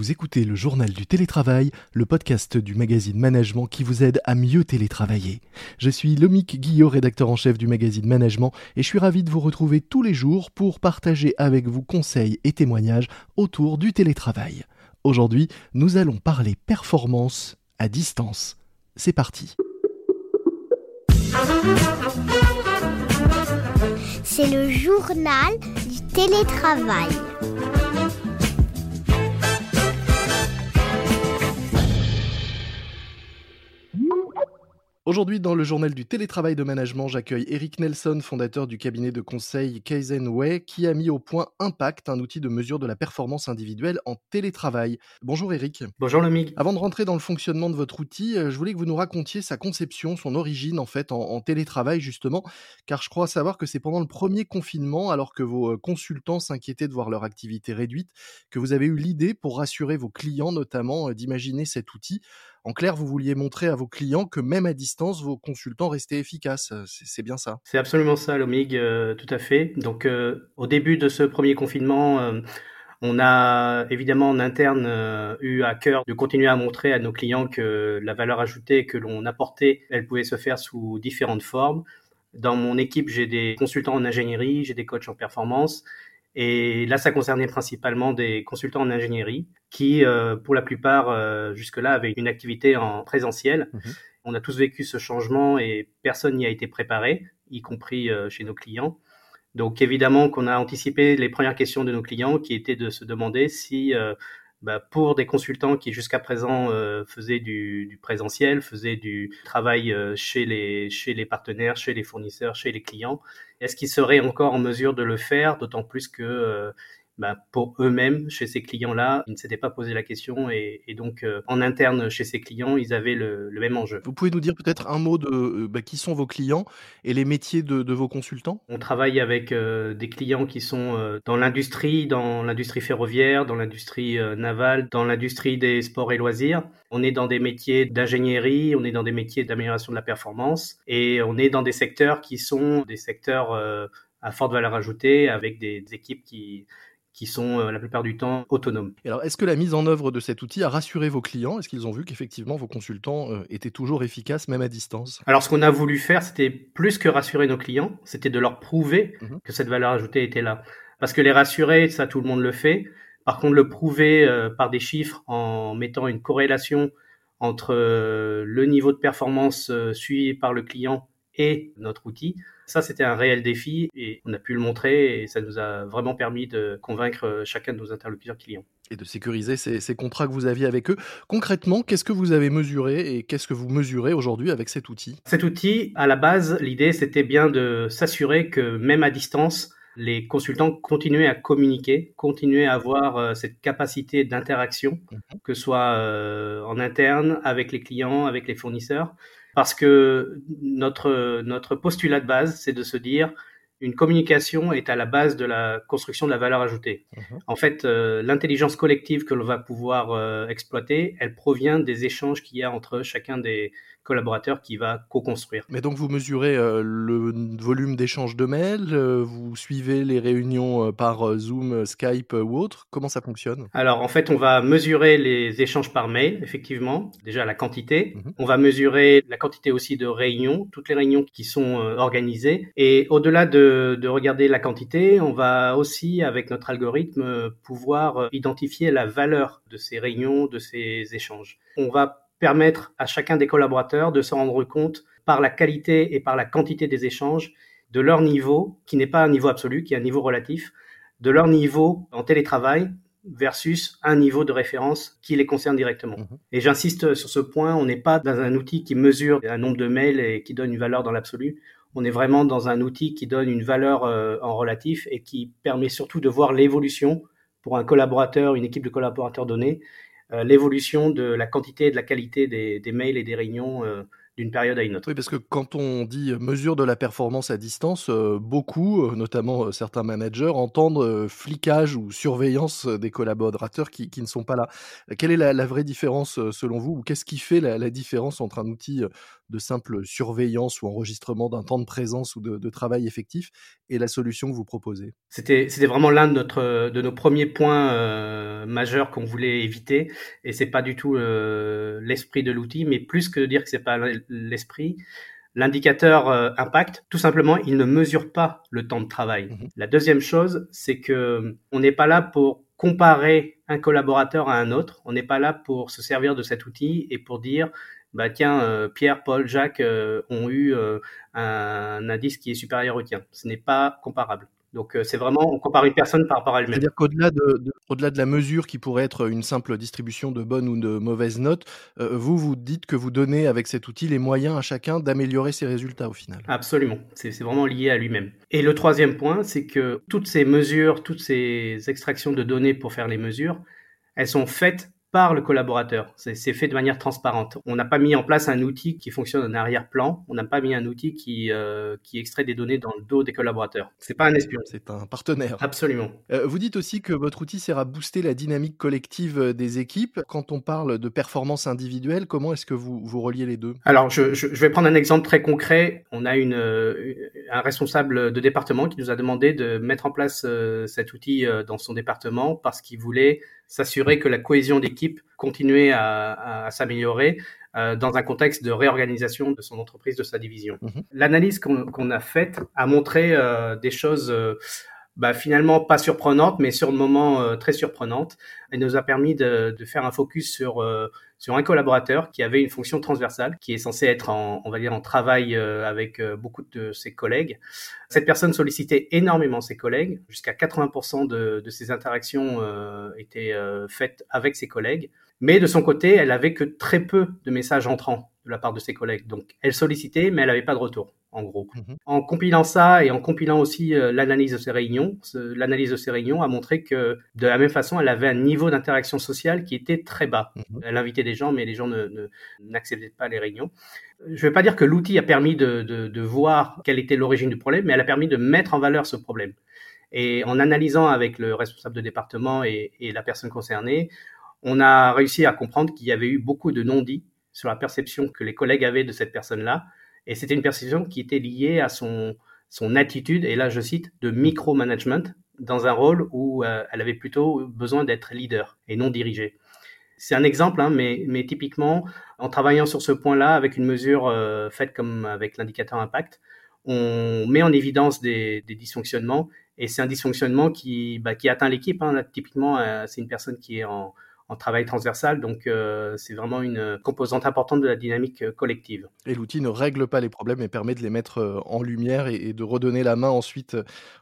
Vous écoutez le journal du télétravail, le podcast du magazine Management qui vous aide à mieux télétravailler. Je suis Lomique Guillot, rédacteur en chef du magazine Management, et je suis ravi de vous retrouver tous les jours pour partager avec vous conseils et témoignages autour du télétravail. Aujourd'hui, nous allons parler performance à distance. C'est parti. C'est le journal du télétravail. Aujourd'hui, dans le journal du télétravail de management, j'accueille Eric Nelson, fondateur du cabinet de conseil Kaizenway, qui a mis au point Impact, un outil de mesure de la performance individuelle en télétravail. Bonjour Eric. Bonjour Lomig. Avant de rentrer dans le fonctionnement de votre outil, euh, je voulais que vous nous racontiez sa conception, son origine en fait en, en télétravail justement, car je crois savoir que c'est pendant le premier confinement, alors que vos euh, consultants s'inquiétaient de voir leur activité réduite, que vous avez eu l'idée pour rassurer vos clients notamment euh, d'imaginer cet outil. En clair, vous vouliez montrer à vos clients que même à distance, vos consultants restaient efficaces. Euh, c'est bien ça C'est absolument ça, Lomig, euh, tout à fait. Donc, euh, au début de ce premier confinement, on a évidemment en interne eu à cœur de continuer à montrer à nos clients que la valeur ajoutée que l'on apportait, elle pouvait se faire sous différentes formes. Dans mon équipe, j'ai des consultants en ingénierie, j'ai des coachs en performance. Et là, ça concernait principalement des consultants en ingénierie qui, euh, pour la plupart, euh, jusque-là, avaient une activité en présentiel. Mhm. On a tous vécu ce changement et personne n'y a été préparé, y compris euh, chez nos clients. Donc évidemment qu'on a anticipé les premières questions de nos clients qui étaient de se demander si euh, bah, pour des consultants qui jusqu'à présent euh, faisaient du, du présentiel, faisaient du travail euh, chez, les, chez les partenaires, chez les fournisseurs, chez les clients, est-ce qu'ils seraient encore en mesure de le faire, d'autant plus que euh, bah, pour eux-mêmes, chez ces clients-là, ils ne s'étaient pas posé la question et, et donc euh, en interne chez ces clients, ils avaient le, le même enjeu. Vous pouvez nous dire peut-être un mot de euh, bah, qui sont vos clients et les métiers de, de vos consultants? On travaille avec euh, des clients qui sont euh, dans l'industrie, dans l'industrie ferroviaire, dans l'industrie navale, dans l'industrie des sports et loisirs. On est dans des métiers d'ingénierie, on est dans des métiers d'amélioration de la performance et on est dans des secteurs qui sont des secteurs à forte valeur ajoutée avec des, des équipes qui qui sont euh, la plupart du temps autonomes. Et alors, est-ce que la mise en œuvre de cet outil a rassuré vos clients? Est-ce qu'ils ont vu qu'effectivement vos consultants euh, étaient toujours efficaces, même à distance? Alors, ce qu'on a voulu faire, c'était plus que rassurer nos clients, c'était de leur prouver Mhm. que cette valeur ajoutée était là. Parce que les rassurer, ça, tout le monde le fait. Par contre, le prouver euh, par des chiffres en mettant une corrélation entre euh, le niveau de performance euh, suivi par le client et notre outil, ça, c'était un réel défi et on a pu le montrer et ça nous a vraiment permis de convaincre chacun de nos interlocuteurs clients. et de sécuriser ces, ces contrats que vous aviez avec eux. Concrètement, qu'est-ce que vous avez mesuré et qu'est-ce que vous mesurez aujourd'hui avec cet outil? Cet outil, à la base, l'idée, c'était bien de s'assurer que même à distance, les consultants continuaient à communiquer, continuaient à avoir euh, cette capacité d'interaction, Mhm. que ce soit euh, en interne, avec les clients, avec les fournisseurs. Parce que notre, notre postulat de base, c'est de se dire, une communication est à la base de la construction de la valeur ajoutée. Mhm. En fait, euh, l'intelligence collective que l'on va pouvoir euh, exploiter, elle provient des échanges qu'il y a entre chacun des collaborateurs qui va co-construire. Mais donc vous mesurez euh, le volume d'échange de mails, vous suivez les réunions par Zoom, Skype ou autre. Comment ça fonctionne? Alors, en fait, on va mesurer les échanges par mail, effectivement, déjà la quantité. Mhm. On va mesurer la quantité aussi de réunions, toutes les réunions qui sont organisées. Et au-delà de, de regarder la quantité, on va aussi, avec notre algorithme, pouvoir euh, identifier la valeur de ces réunions, de ces échanges. On va permettre à chacun des collaborateurs de se rendre compte par la qualité et par la quantité des échanges de leur niveau, qui n'est pas un niveau absolu, qui est un niveau relatif, de leur niveau en télétravail versus un niveau de référence qui les concerne directement. Mhm. Et j'insiste sur ce point, on n'est pas dans un outil qui mesure un nombre de mails et qui donne une valeur dans l'absolu. On est vraiment dans un outil qui donne une valeur euh, en relatif et qui permet surtout de voir l'évolution pour un collaborateur, une équipe de collaborateurs donnés, euh, l'évolution de la quantité et de la qualité des, mails et des réunions euh, d'une période à une autre. Oui, parce que quand on dit mesure de la performance à distance, euh, beaucoup, euh, notamment euh, certains managers, entendent flicage ou surveillance des collaborateurs qui, qui, ne sont pas là. Quelle est la, la vraie différence selon vous ou qu'est-ce qui fait la, la, différence entre un outil de simple surveillance ou enregistrement d'un temps de présence ou de, de, travail effectif et la solution que vous proposez? C'était vraiment l'un de, notre, de nos premiers points majeurs qu'on voulait éviter et c'est pas du tout l'esprit de l'outil, mais plus que de dire que c'est pas l'esprit, L'indicateur euh, impact, tout simplement, il ne mesure pas le temps de travail. Mmh La deuxième chose, c'est que on n'est pas là pour comparer un collaborateur à un autre. On n'est pas là pour se servir de cet outil et pour dire, bah tiens, euh, Pierre, Paul, Jacques euh, ont eu un indice qui est supérieur au tien. Ce n'est pas comparable. Donc c'est vraiment, on compare une personne par rapport à elle-même. C'est-à-dire qu'au-delà de, de, au-delà de la mesure qui pourrait être une simple distribution de bonnes ou de mauvaises notes, euh, vous, vous dites que vous donnez avec cet outil les moyens à chacun d'améliorer ses résultats au final. Absolument, c'est, c'est vraiment lié à lui-même. Et le troisième point, c'est que toutes ces mesures, toutes ces extractions de données pour faire les mesures, elles sont faites par le collaborateur. C'est fait de manière transparente. On n'a pas mis en place un outil qui fonctionne en arrière-plan. On n'a pas mis un outil qui, euh, qui extrait des données dans le dos des collaborateurs. C'est pas un espion. C'est un partenaire. Absolument. Euh, vous dites aussi que votre outil sert à booster la dynamique collective euh, des équipes. Quand on parle de performance individuelle, comment est-ce que vous, vous reliez les deux? Alors, je, je, je, vais prendre un exemple très concret. On a une, un responsable de département qui nous a demandé de mettre en place cet outil dans son département parce qu'il voulait s'assurer que la cohésion d'équipe continuait à, à, s'améliorer euh, dans un contexte de réorganisation de son entreprise, de sa division. Mmh L'analyse qu'on a faite a montré euh, des choses euh, bah, finalement pas surprenantes, mais sur le moment euh, très surprenantes. Elle nous a permis de, de faire un focus sur euh, sur un collaborateur qui avait une fonction transversale, qui est censé être en, on va dire, en travail euh, avec beaucoup de ses collègues. Cette personne sollicitait énormément ses collègues, jusqu'à 80% de, de ses interactions étaient faites avec ses collègues. Mais de son côté, elle avait que très peu de messages entrants de la part de ses collègues. Donc, elle sollicitait, mais elle n'avait pas de retour, en gros. Mmh en compilant ça et en compilant aussi euh, l'analyse de ces réunions, l'analyse de ces réunions a montré que, de la même façon, elle avait un niveau d'interaction sociale qui était très bas. Mmh elle invitait des gens, mais les gens n'acceptaient ne, pas les réunions. Je ne vais pas dire que l'outil a permis de, de, de voir quelle était l'origine du problème, mais elle a permis de mettre en valeur ce problème. Et en analysant avec le responsable de département et, et la personne concernée, on a réussi à comprendre qu'il y avait eu beaucoup de non-dits sur la perception que les collègues avaient de cette personne-là. Et c'était une perception qui était liée à son, son attitude, et là je cite, de micromanagement, dans un rôle où euh, elle avait plutôt besoin d'être leader et non dirigée. C'est un exemple, hein, mais, mais typiquement, en travaillant sur ce point-là, avec une mesure euh, faite comme avec l'indicateur impact, on met en évidence des, dysfonctionnements, et c'est un dysfonctionnement qui, bah, qui atteint l'équipe. Hein. Typiquement, euh, c'est une personne qui est en, en travail transversal. Donc, euh, c'est vraiment une composante importante de la dynamique euh, collective. Et l'outil ne règle pas les problèmes, mais permet de les mettre euh, en lumière et, de redonner la main ensuite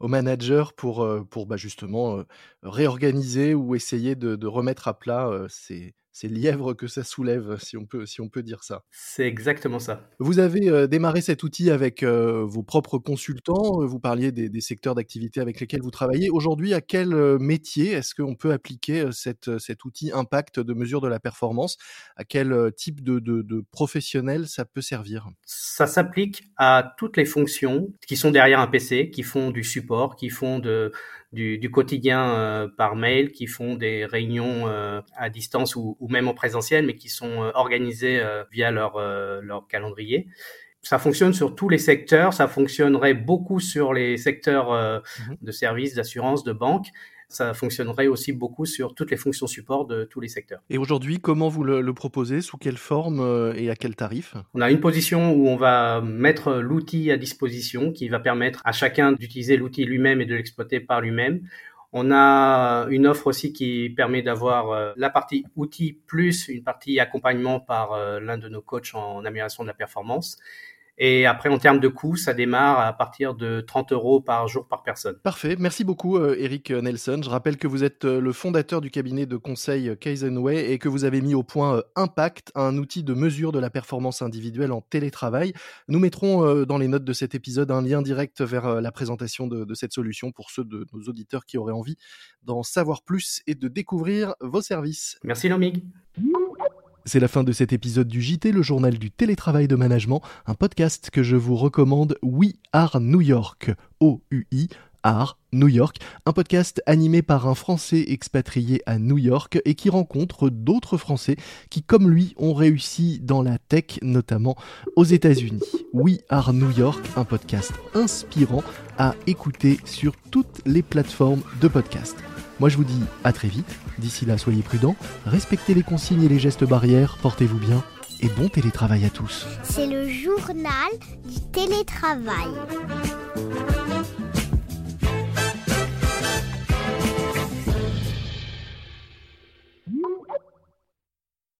au manager pour, pour bah, justement réorganiser ou essayer de remettre à plat ces c'est lièvre que ça soulève, si on peut, si on peut dire ça. C'est exactement ça. Vous avez euh, démarré cet outil avec euh, vos propres consultants. Vous parliez des, des secteurs d'activité avec lesquels vous travaillez. Aujourd'hui, à quel euh, métier est-ce qu'on peut appliquer cette, cet outil impact de mesure de la performance? À quel type de, de, de professionnel ça peut servir? Ça s'applique à toutes les fonctions qui sont derrière un PC, qui font du support, qui font de, du, quotidien euh, par mail, qui font des réunions euh, à distance ou, ou, même en présentiel, mais qui sont euh, organisées via leur, leur calendrier. Ça fonctionne sur tous les secteurs, ça fonctionnerait beaucoup sur les secteurs mmh de services, d'assurance, de banque ça fonctionnerait aussi beaucoup sur toutes les fonctions support de tous les secteurs. Et aujourd'hui, comment vous le, le, proposez? Sous quelle forme euh, et à quel tarif? On a une position où on va mettre l'outil à disposition qui va permettre à chacun d'utiliser l'outil lui-même et de l'exploiter par lui-même. On a une offre aussi qui permet d'avoir euh, la partie outils plus une partie accompagnement par euh, l'un de nos coachs en amélioration de la performance. Et après, en termes de coûts, ça démarre à partir de 30 euros par jour par personne. Parfait. Merci beaucoup, euh, Eric Nelson. Je rappelle que vous êtes euh, le fondateur du cabinet de conseil Kaizenway et que vous avez mis au point euh, Impact, un outil de mesure de la performance individuelle en télétravail. Nous mettrons dans les notes de cet épisode un lien direct vers la présentation de, de cette solution pour ceux de nos auditeurs qui auraient envie d'en savoir plus et de découvrir vos services. Merci, Lomig. C'est la fin de cet épisode du JT, le journal du télétravail de management, un podcast que je vous recommande, We Are New York, O-U-I, Are New York, un podcast animé par un Français expatrié à New York et qui rencontre d'autres Français qui, comme lui, ont réussi dans la tech, notamment aux États-Unis. We Are New York, un podcast inspirant à écouter sur toutes les plateformes de podcast. Moi je vous dis à très vite, d'ici là soyez prudents, respectez les consignes et les gestes barrières, portez-vous bien et bon télétravail à tous. C'est le journal du télétravail.